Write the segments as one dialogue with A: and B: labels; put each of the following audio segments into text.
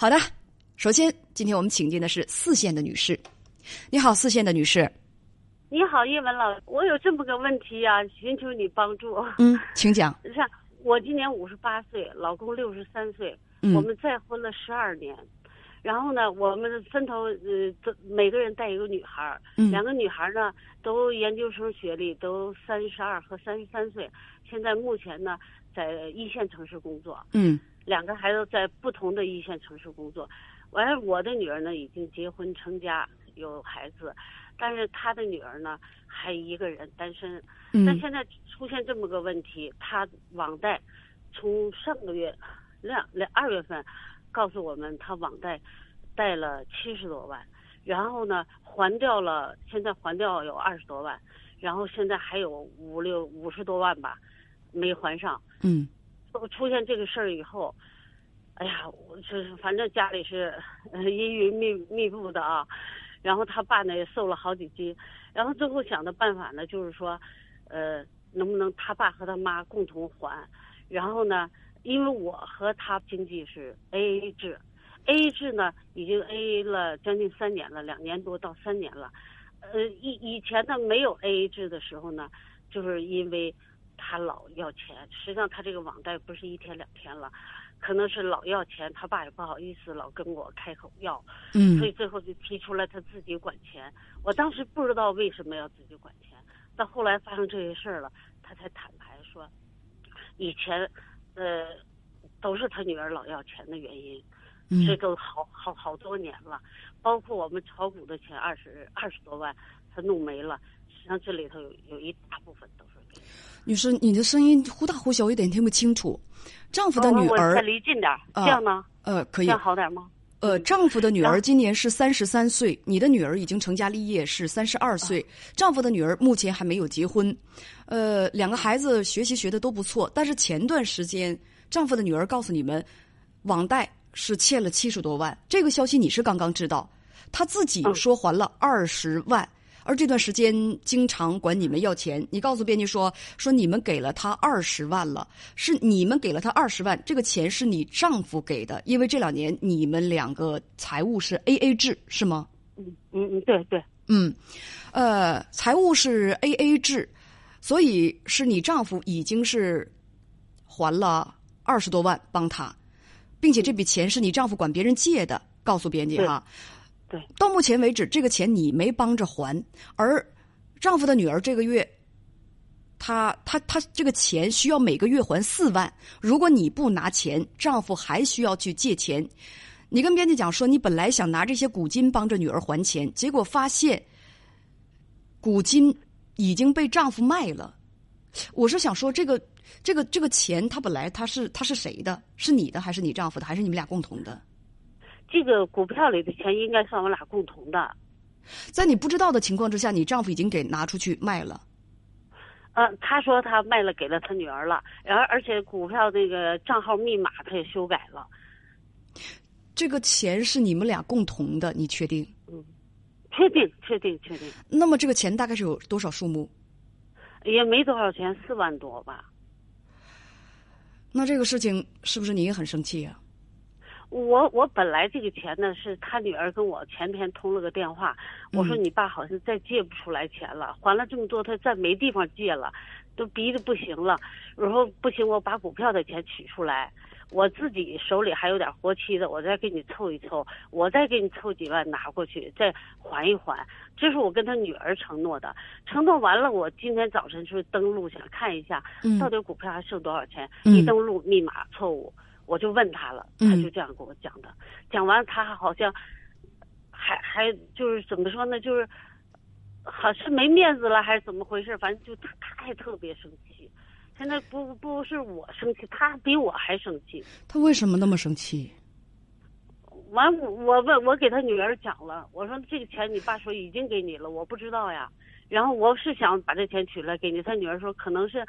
A: 好的，首先今天我们请进的是四线的女士，你好，四线的女士。
B: 你好，叶文老，我有这么个问题呀、寻求你帮助。
A: 嗯，请讲。
B: 是，我今年五十八岁，老公六十三岁，
A: 嗯
B: 我们再婚了十二年。然后呢，我们分头呃，都每个人带一个女孩儿，
A: 嗯
B: 两个女孩儿呢都研究生学历，都三十二和三十三岁。现在目前呢，在一线城市工作，
A: 嗯
B: 两个孩子在不同的一线城市工作。完了，我的女儿呢已经结婚成家，有孩子，但是她的女儿呢还一个人单身。但
A: 嗯
B: 现在出现这么个问题，她网贷从上个月两两二月份告诉我们，她网贷贷了七十多万，然后呢还掉了，现在还掉有二十多万，然后现在还有五六五十多万吧没还上。
A: 嗯
B: 出现这个事儿以后，哎呀，我这反正家里是阴云密密布的啊。然后他爸呢也瘦了好几斤，然后最后想的办法呢就是说，呃，能不能他爸和他妈共同还？然后呢，因为我和他经济是 A A 制，A A 制呢已经 A A 了将近三年了，两年多到三年了。呃，以以前呢没有 A A 制的时候呢，就是因为他老要钱，实际上他这个网贷不是一天两天了，可能是老要钱，他爸也不好意思老跟我开口要，
A: 嗯
B: 所以最后就提出来他自己管钱。我当时不知道为什么要自己管钱，到后来发生这些事儿了，他才坦白说，以前呃都是他女儿老要钱的原因。这
A: 嗯
B: 都好好好多年了，包括我们炒股的钱二十二十多万，他弄没了。实际上这里头有有一大部分都是给
A: 女士，你的声音忽大忽小，有点听不清楚。丈夫的女儿
B: 再，离近点这样呢？
A: 呃，可以
B: 这样，好点吗？
A: 呃，丈夫的女儿今年是三十三岁，你的女儿已经成家立业，是三十二岁。丈夫的女儿目前还没有结婚，呃，两个孩子学习学的都不错，但是前段时间丈夫的女儿告诉你们，网贷是欠了七十多万，这个消息你是刚刚知道，她自己
B: 嗯
A: 说还了二十万。而这段时间经常管你们要钱，你告诉编辑说说你们给了他二十万了，是你们给了他二十万，这个钱是你丈夫给的，因为这两年你们两个财务是 A A 制，是吗？
B: 嗯嗯嗯，对对，
A: 嗯，呃，财务是 A A 制，所以是你丈夫已经是还了二十多万帮他，并且这笔钱是你丈夫管别人借的，告诉编辑哈。
B: 对，
A: 到目前为止，这个钱你没帮着还，而丈夫的女儿这个月，她她她这个钱需要每个月还四万，如果你不拿钱，丈夫还需要去借钱。你跟编辑讲说，你本来想拿这些股金帮着女儿还钱，结果发现股金已经被丈夫卖了。我是想说，这个这个这个钱，它本来它是它是谁的？是你的还是你丈夫的？还是你们俩共同的？
B: 这个股票里的钱应该算我俩共同的。
A: 在你不知道的情况之下，你丈夫已经给拿出去卖了。
B: 呃，他说他卖了给了他女儿了，然后而且股票这个账号密码他也修改了。
A: 这个钱是你们俩共同的，你确定？
B: 嗯确定，确定，确定，
A: 那么这个钱大概是有多少数目？
B: 也没多少钱，四万多吧。
A: 那这个事情是不是你也很生气啊？
B: 我我本来这个钱呢，是他女儿跟我前天通了个电话，我说
A: 嗯
B: 你爸好像再借不出来钱了，还了这么多，他再没地方借了，都逼得不行了。然后不行，我把股票的钱取出来，我自己手里还有点活期的，我再给你凑一凑，我再给你凑几万拿过去，再还一还。这是我跟他女儿承诺的，承诺完了，我今天早晨去登录想看一下，
A: 嗯
B: 到底股票还剩多少钱？
A: 嗯
B: 一登录密码错误，我就问他了，他
A: 嗯
B: 就这样跟我讲的。讲完他好像还还就是怎么说呢，就是好是没面子了还是怎么回事？反正就他他还特别生气。现在不不是我生气，他比我还生气。
A: 他为什么那么生气？
B: 完，我我问我给他女儿讲了，我说这个钱你爸说已经给你了，我不知道呀。然后我是想把这钱取来给你，他女儿说可能是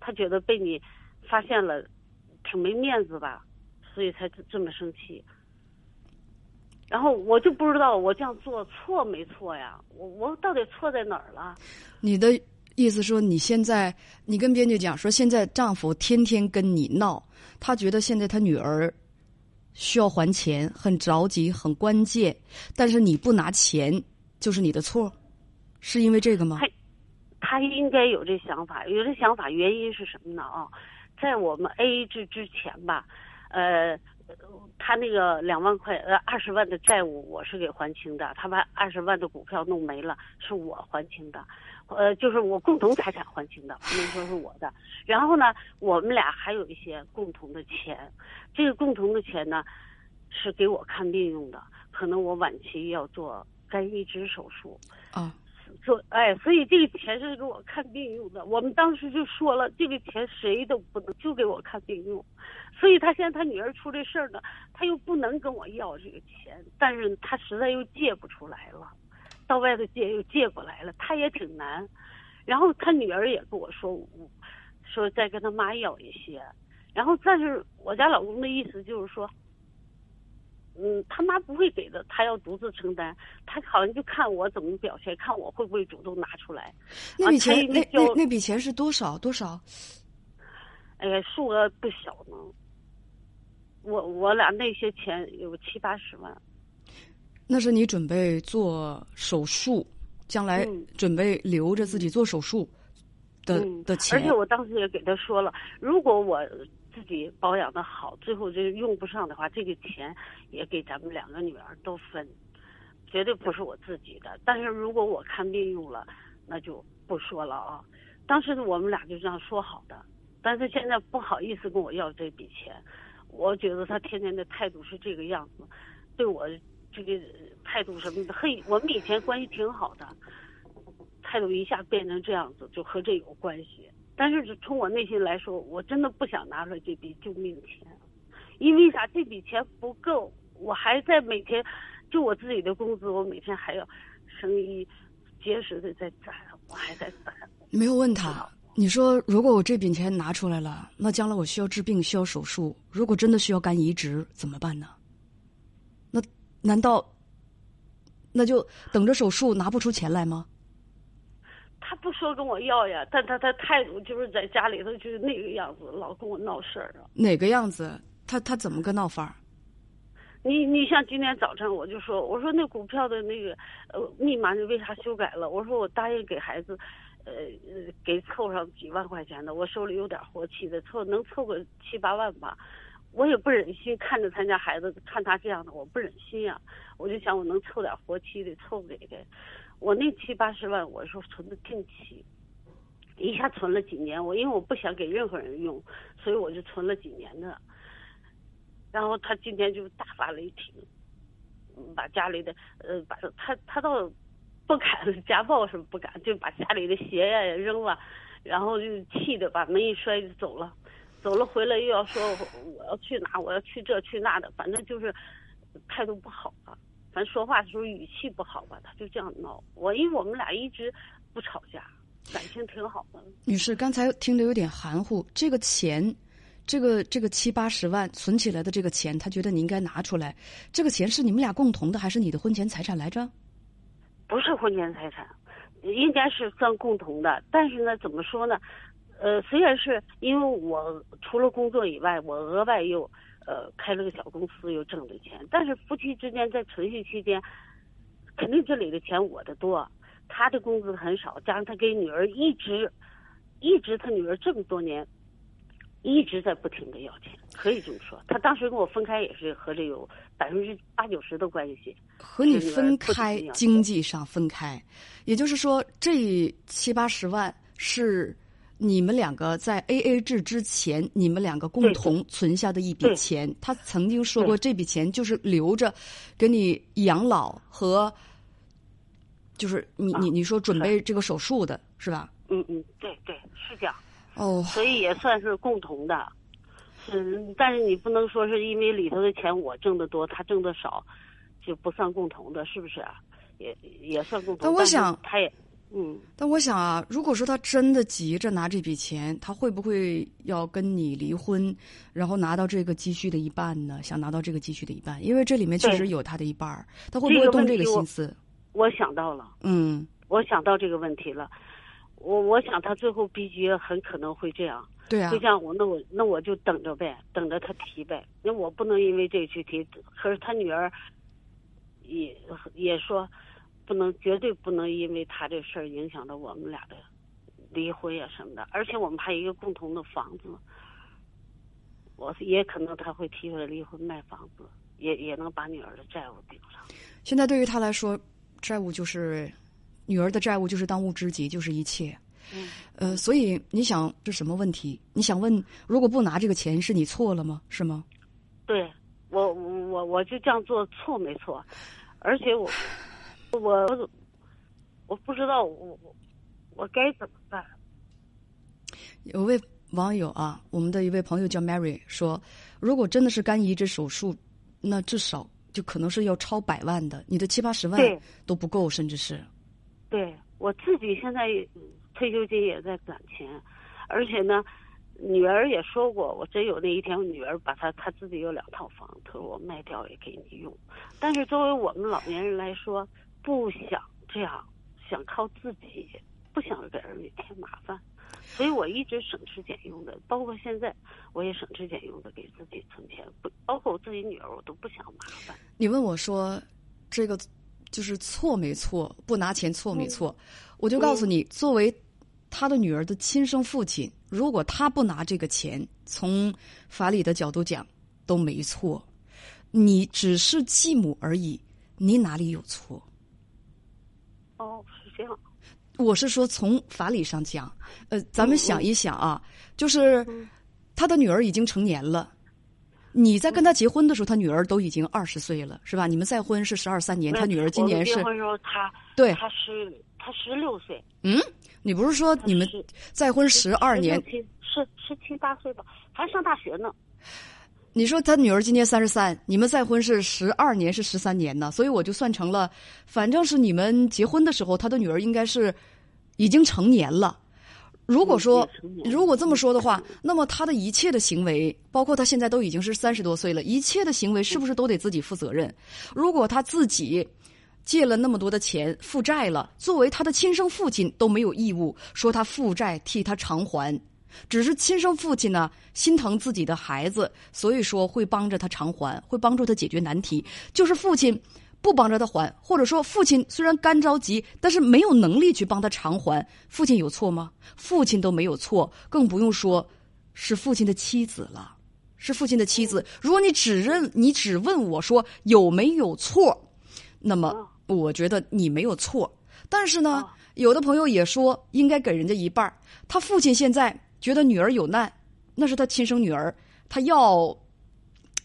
B: 他觉得被你发现了，挺没面子吧，所以才这这么生气。然后我就不知道我这样做错没错呀？我我到底错在哪儿了？
A: 你的意思说你现在你跟编剧讲说，现在丈夫天天跟你闹，他觉得现在他女儿需要还钱，很着急，很关键，但是你不拿钱就是你的错，是因为这个吗？
B: 他他应该有这想法，有这想法原因是什么呢？啊，在我们 A A 制之前吧，呃，他那个两万块呃二十万的债务我是给还清的，他把二十万的股票弄没了，是我还清的。呃，就是我共同财产还清的，不能说是我的。然后呢，我们俩还有一些共同的钱，这个共同的钱呢，是给我看病用的。可能我晚期要做肝移植手术
A: 啊，
B: 说哎，所以这个钱是给我看病用的。我们当时就说了，这个钱谁都不能，就给我看病用。所以他现在他女儿出这事儿呢，他又不能跟我要这个钱，但是他实在又借不出来了。到外头借又借过来了，他也挺难。然后他女儿也跟我说，我说再跟他妈要一些。然后但是我家老公的意思就是说，嗯，他妈不会给的，他要独自承担。他好像就看我怎么表现，看我会不会主动拿出来。
A: 那笔钱，那那那笔钱是多少？多少？
B: 哎呀，数额不小呢。我我俩那些钱有七八十万。
A: 那是你准备做手术，将来准备留着自己做手术的的钱。
B: 而且我当时也给他说了，如果我自己保养的好，最后就用不上的话，这个钱也给咱们两个女儿都分，绝对不是我自己的。但是如果我看病用了，那就不说了啊。当时我们俩就这样说好的，但是现在不好意思跟我要这笔钱，我觉得他天天的态度是这个样子，对我。这个态度什么的，嘿，我们以前关系挺好的，态度一下变成这样子，就和这有关系。但是从我内心来说，我真的不想拿出来这笔救命钱，因为啥？这笔钱不够，我还在每天，就我自己的工资，我每天还要生意结实的在攒，我还在攒。
A: 没有问他，你说如果我这笔钱拿出来了，那将来我需要治病，需要手术，如果真的需要肝移植，怎么办呢？那难道那就等着手术拿不出钱来吗？
B: 他不说跟我要呀，但他他态度就是在家里头就是那个样子，老跟我闹事儿啊。
A: 哪个样子？他他怎么个闹法儿？
B: 你你像今天早晨我就说，我说那股票的那个呃密码你为啥修改了？我说我答应给孩子，呃呃给凑上几万块钱的，我手里有点活期的，凑能凑个七八万吧。我也不忍心看着他家孩子，看他这样的，我不忍心呀。我就想，我能凑点活期的，凑给给。我那七八十万，我说存的定期，一下存了几年。我因为我不想给任何人用，所以我就存了几年的。然后他今天就大发雷霆，把家里的呃，把他他倒不敢 家暴什么不敢，就把家里的鞋呀也扔了，然后就气的把门一摔就走了。走了回来又要说我要去哪，我要去这去那的，反正就是态度不好吧。反正说话的时候语气不好吧，他就这样闹我。因为我们俩一直不吵架，感情挺好的。
A: 女士，刚才听得有点含糊。这个钱，这个这个七八十万存起来的这个钱，他觉得你应该拿出来。这个钱是你们俩共同的，还是你的婚前财产来着？
B: 不是婚前财产，应该是算共同的。但是呢，怎么说呢？呃，虽然是因为我除了工作以外，我额外又呃开了个小公司，又挣的钱，但是夫妻之间在存续期间，肯定这里的钱我的多，他的工资很少，加上他给女儿一直一直他女儿这么多年一直在不停的要钱，可以这么说，他当时跟我分开也是和这有百分之八九十的关系。
A: 和你分开，经济上分开，也就是说这七八十万是。你们两个在 A A 制之前，你们两个共同存下的一笔钱，他曾经说过，这笔钱就是留着给你养老和，就是你你你说准备这个手术的是吧？
B: 嗯嗯，对对是这样。
A: 哦，
B: 所以也算是共同的，嗯，但是你不能说是因为里头的钱我挣得多，他挣得少，就不算共同的，是不是啊？也也算共同。但
A: 我想
B: 他也。嗯，
A: 但我想啊，如果说他真的急着拿这笔钱，他会不会要跟你离婚，然后拿到这个积蓄的一半呢？想拿到这个积蓄的一半，因为这里面确实有他的一半儿，他会不会动这个心思？
B: 我想到了，
A: 嗯，
B: 我想到这个问题了。我我想他最后逼急很可能会这样。
A: 对啊
B: 就，像我那我那我就等着呗，等着他提呗。那我不能因为这个去提。可是他女儿也也说，不能绝对不能因为他这事儿影响到我们俩的离婚呀什么的。而且我们还有一个共同的房子，我也可能他会提出来离婚卖房子，也也能把女儿的债务顶上。
A: 现在对于他来说，债务就是女儿的债务，就是当务之急，就是一切。
B: 嗯，
A: 呃，所以你想这什么问题？你想问，如果不拿这个钱，是你错了吗？是吗？
B: 对我我我我就这样做错没错？而且我我我不知道我我我该怎么办。
A: 有位网友啊，我们的一位朋友叫 Mary 说，如果真的是肝移植手术，那至少就可能是要超百万的，你的七八十万都不够，甚至是。
B: 对我自己现在嗯退休金也在攒钱，而且呢，女儿也说过，我真有那一天，我女儿把她她自己有两套房，她说我卖掉也给你用。但是作为我们老年人来说，不想这样，想靠自己，不想给儿女添麻烦，所以我一直省吃俭用的，包括现在我也省吃俭用的给自己存钱，不包括我自己女儿，我都不想麻烦。
A: 你问我说，这个就是错没错？不拿钱错没错？我就告诉你，作为他的女儿的亲生父亲，如果他不拿这个钱，从法理的角度讲都没错。你只是继母而已，你哪里有错？
B: 哦，是这样。
A: 我是说，从法理上讲，呃，咱们想一想啊，就是他的女儿已经成年了，你在跟他结婚的时候，他女儿都已经二十岁了，是吧？你们再婚是十二三年，他女儿今年是
B: 结婚时候他
A: 对，
B: 他十他十六岁，
A: 嗯，你不是说你们再婚十二年？
B: 十七十十七八岁吧，还上大学呢。
A: 你说他女儿今年三十三，你们再婚是十二年，是十三年呢？所以我就算成了，反正是你们结婚的时候，他的女儿应该是已经成年了。如果说如果这么说的话，那么他的一切的行为，包括他现在都已经是三十多岁了，一切的行为是不是都得自己负责任？如果他自己借了那么多的钱负债了，作为他的亲生父亲都没有义务说他负债替他偿还，只是亲生父亲呢心疼自己的孩子，所以说会帮着他偿还，会帮助他解决难题。就是父亲不帮着他还，或者说父亲虽然干着急，但是没有能力去帮他偿还，父亲有错吗？父亲都没有错，更不用说是父亲的妻子了。是父亲的妻子。如果你只认你只问我说有没有错，那么我觉得你没有错。但是呢，有的朋友也说应该给人家一半儿他父亲现在觉得女儿有难，那是他亲生女儿，他要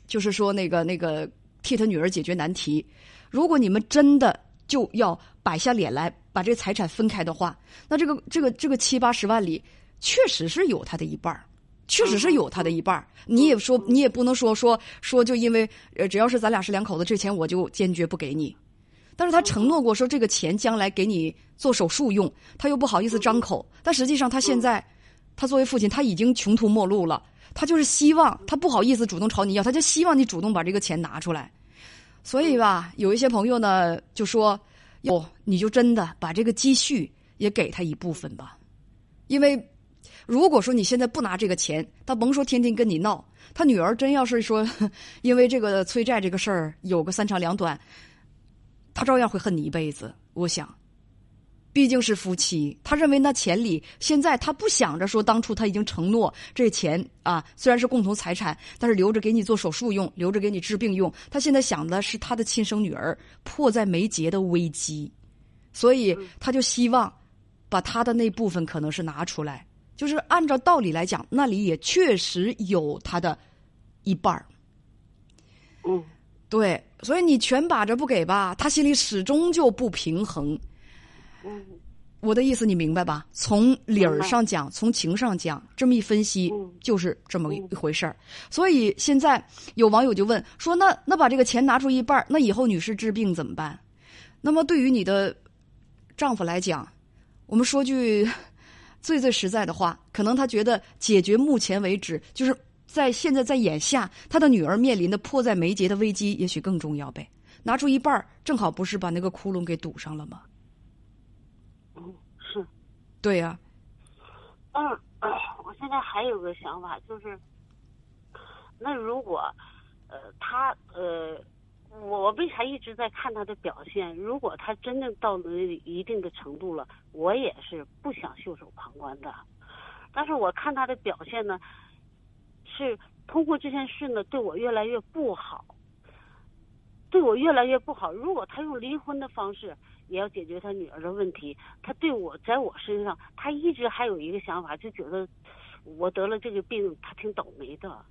A: 就是说那个那个替他女儿解决难题。如果你们真的就要摆下脸来把这个财产分开的话，那这个这个这个七八十万里确实是有他的一半儿确实是有他的一半儿你也说，你也不能说说说，就因为呃，只要是咱俩是两口子，这钱我就坚决不给你。但是他承诺过说这个钱将来给你做手术用，他又不好意思张口。但实际上他现在，他作为父亲，他已经穷途末路了。他就是希望他不好意思主动朝你要，他就希望你主动把这个钱拿出来。所以吧，有一些朋友呢就说：“哟，你就真的把这个积蓄也给他一部分吧，因为如果说你现在不拿这个钱，他甭说天天跟你闹，他女儿真要是说 因为这个催债这个事儿有个三长两短，他照样会恨你一辈子。我想，毕竟是夫妻，他认为那钱里现在他不想着说当初他已经承诺这钱啊，虽然是共同财产，但是留着给你做手术用，留着给你治病用。他现在想的是他的亲生女儿迫在眉睫的危机，所以他就希望把他的那部分可能是拿出来。就是按照道理来讲，那里也确实有他的一半儿。
B: 嗯，
A: 对，所以你全把着不给吧，他心里始终就不平衡。
B: 嗯，
A: 我的意思你明白吧？从理儿上讲，从情上讲，这么一分析，
B: 嗯
A: 就是这么一回事儿。所以现在有网友就问说：“那那把这个钱拿出一半，那以后女士治病怎么办？”那么对于你的丈夫来讲，我们说句 最最实在的话，可能他觉得解决目前为止，就是在现在在眼下，他的女儿面临的迫在眉睫的危机，也许更重要呗。拿出一半儿，正好不是把那个窟窿给堵上了吗？对呀、
B: 嗯，我现在还有个想法，就是，那如果，呃，他呃，我为啥一直在看他的表现？如果他真正到了一定的程度了，我也是不想袖手旁观的。但是我看他的表现呢，是通过这件事呢，对我越来越不好，对我越来越不好。如果他用离婚的方式。也要解决他女儿的问题。他对我在我身上，他一直还有一个想法，就觉得我得了这个病，他挺倒霉的，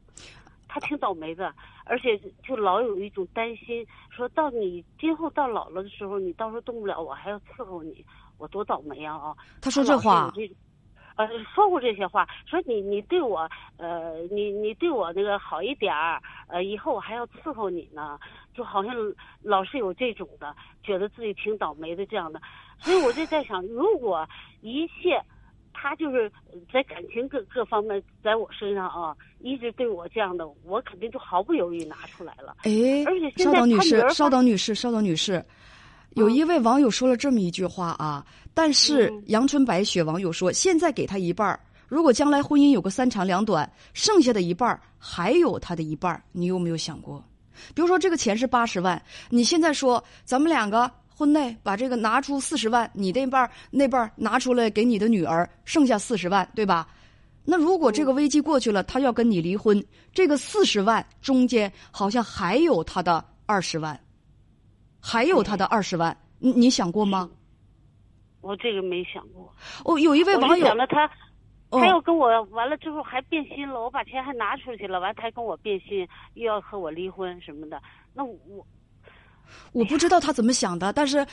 B: 他挺倒霉的，而且就老有一种担心，说到你今后到老了的时候，你到时候动不了，我还要伺候你，我多倒霉啊！啊，
A: 他说这话。
B: 呃，说过这些话，说你你对我，呃，你你对我那个好一点儿，呃，以后我还要伺候你呢，就好像老是有这种的，觉得自己挺倒霉的这样的，所以我就在想，如果一切他就是在感情各各方面在我身上啊，一直对我这样的，我肯定就毫不犹豫拿出来了。哎，而且
A: 稍等女士，稍等女士，稍等女士。有一位网友说了这么一句话啊，但是阳春白雪网友说，现在给他一半儿，如果将来婚姻有个三长两短，剩下的一半儿还有他的一半儿，你有没有想过？比如说这个钱是八十万，你现在说咱们两个婚内把这个拿出四十万，你那半儿那半儿拿出来给你的女儿，剩下四十万，对吧？那如果这个危机过去了，他要跟你离婚，这个四十万中间好像还有他的二十万。还有他的二十万，你你想过吗？
B: 我这个没想过。
A: 哦，有一位网友
B: 想了他，他要跟我完了之后还变心了，我把钱还拿出去了，完他还跟我变心，又要和我离婚什么的。那我
A: 我不知道他怎么想的，但是。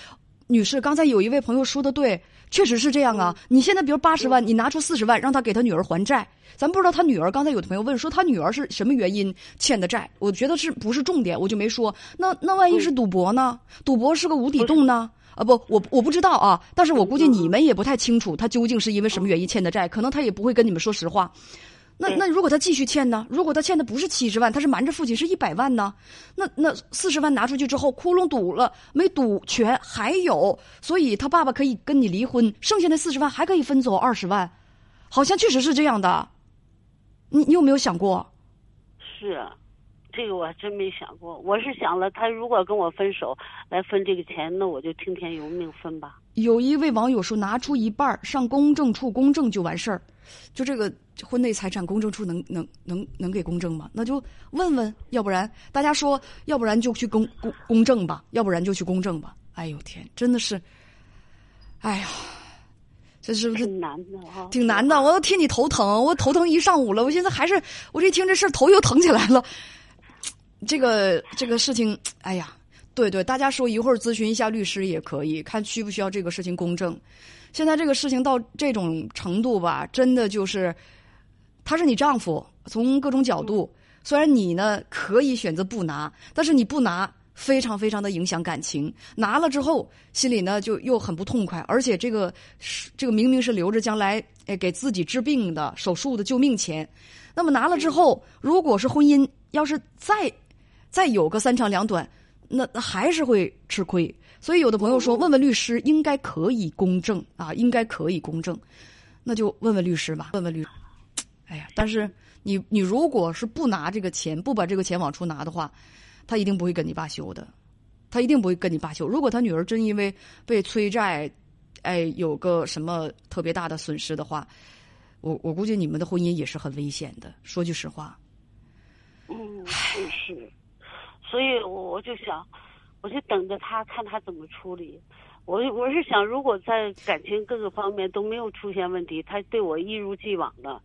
A: 女士，刚才有一位朋友说的对，确实是这样啊。你现在比如八十万，你拿出四十万让他给他女儿还债，咱不知道他女儿。刚才有的朋友问说他女儿是什么原因欠的债，我觉得是不是重点，我就没说。那那万一是赌博呢？赌博是个无底洞呢？啊不，我我不知道啊，但是我估计你们也不太清楚他究竟是因为什么原因欠的债，可能他也不会跟你们说实话。那那如果他继续欠呢？如果他欠的不是七十万，他是瞒着父亲是一百万呢？那那四十万拿出去之后，窟窿堵了，没堵全，还有，所以他爸爸可以跟你离婚，剩下那四十万还可以分走二十万，好像确实是这样的。你你有没有想过？
B: 是，这个我还真没想过。我是想了，他如果跟我分手来分这个钱，那我就听天由命分吧。
A: 有一位网友说，拿出一半上公证处公证就完事儿。就这个婚内财产公证处能能能能给公证吗？那就问问，要不然大家说，要不然就去公公公证吧，要不然就去公证吧。哎呦天，真的是，哎呀，这是不是
B: 挺难的哈？
A: 挺难的，我都替你头疼，我头疼一上午了，我现在还是，我这听这事儿头又疼起来了。这个这个事情，哎呀，对对，大家说一会儿咨询一下律师也可以，看需不需要这个事情公证。现在这个事情到这种程度吧，真的就是，他是你丈夫，从各种角度，虽然你呢可以选择不拿，但是你不拿，非常非常的影响感情。拿了之后，心里呢就又很不痛快，而且这个是这个明明是留着将来哎给自己治病的手术的救命钱，那么拿了之后，如果是婚姻要是再再有个三长两短，那还是会吃亏。所以，有的朋友说，问问律师应该可以公证啊，应该可以公证，那就问问律师吧，问问律。哎呀，但是你你如果是不拿这个钱，不把这个钱往出拿的话，他一定不会跟你罢休的，他一定不会跟你罢休。如果他女儿真因为被催债，哎，有个什么特别大的损失的话，我我估计你们的婚姻也是很危险的。说句实话。
B: 嗯，是，所以我我就想。我就等着他看他怎么处理，我我是想，如果在感情各个方面都没有出现问题，他对我一如既往的，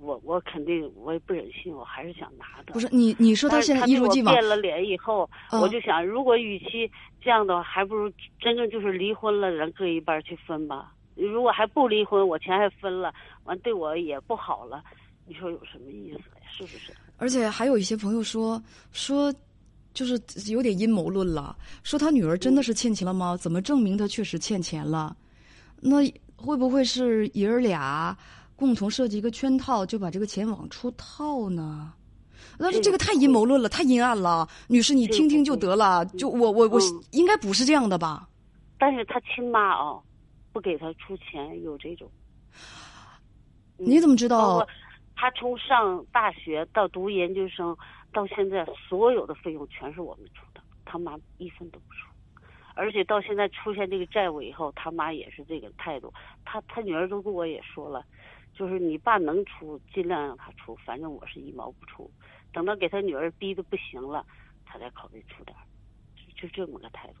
B: 我我肯定我也不忍心，我还是想拿的。
A: 不是你你说他现在一如既往
B: 变了脸以后，我就想，如果与其这样的话，还不如真正就是离婚了，人各一半去分吧。如果还不离婚，我钱还分了，完对我也不好了，你说有什么意思呀？是不是？
A: 而且还有一些朋友说说。就是有点阴谋论了，说他女儿真的是欠钱了吗？怎么证明他确实欠钱了？那会不会是爷儿俩共同设计一个圈套，就把这个钱往出套呢？那这个太阴谋论了，太阴暗了。女士，你听听就得了。就我我我应该不是这样的吧？
B: 但是他亲妈啊，不给他出钱，有这种。
A: 你怎么知道？
B: 他从上大学到读研究生到现在，所有的费用全是我们出的，他妈一分都不出。而且到现在出现这个债务以后，他妈也是这个态度。他他女儿都跟我也说了，就是你爸能出，尽量让他出，反正我是一毛不出。等到给他女儿逼得不行了，他再考虑出点就就这么个态度。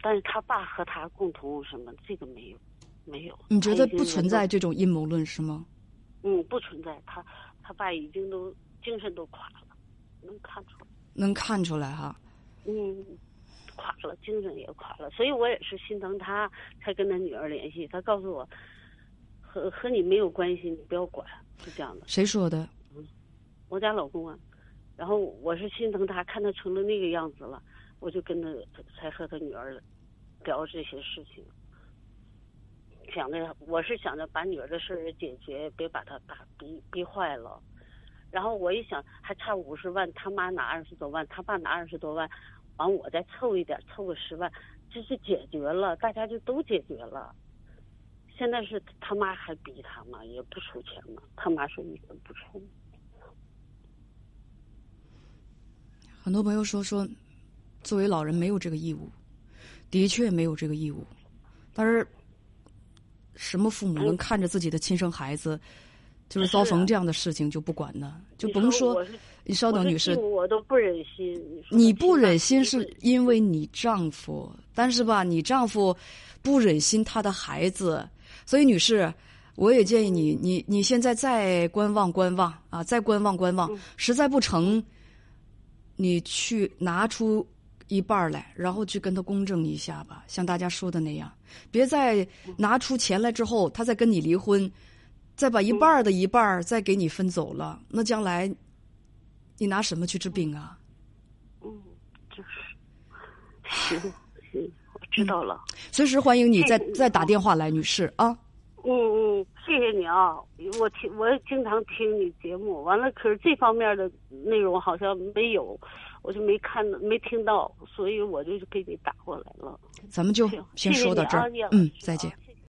B: 但是他爸和他共同什么，这个没有，没有。
A: 你觉得不存在这种阴谋论是吗？
B: 嗯，不存在。他他爸已经都精神都垮了，能看出来。
A: 能看出来哈。
B: 嗯，垮了，精神也垮了，所以我也是心疼他，才跟他女儿联系。他告诉我，和和你没有关系，你不要管，是这样的。
A: 谁说的？
B: 嗯，我家老公啊。然后我是心疼他，看他成了那个样子了，我就跟他才和他女儿聊这些事情。想着我是想着把女儿的事解决，别把他打逼逼坏了。然后我一想，还差五十万，他妈拿二十多万，他爸拿二十多万。完，我再凑一点，凑个十万，这是解决了，大家就都解决了。现在是他妈还逼他嘛，也不出钱嘛，他妈说一分不出。
A: 很多朋友说说，作为老人没有这个义务，的确没有这个义务。但是，什么父母能看着自己的亲生孩子？就是遭逢这样的事情就不管呢，就甭说。你稍等，女士，
B: 我都不忍心。
A: 你不忍心是因为你丈夫，但是吧，你丈夫不忍心他的孩子，所以女士，我也建议你，你你现在再观望观望啊，再观望观望，实在不成，你去拿出一半来，然后去跟他公证一下吧，像大家说的那样，别再拿出钱来之后，他再跟你离婚。再把一半的一半再给你分走了，那将来你拿什么去治病
B: 啊？嗯，就是，行行，我知道了。
A: 随时欢迎你再再打电话来，女士啊。
B: 嗯嗯，谢谢你啊！我听我经常听你节目，完了可是这方面的内容好像没有，我就没看没听到，所以我就给你打过来了。
A: 咱们就先说到这儿，嗯，再见。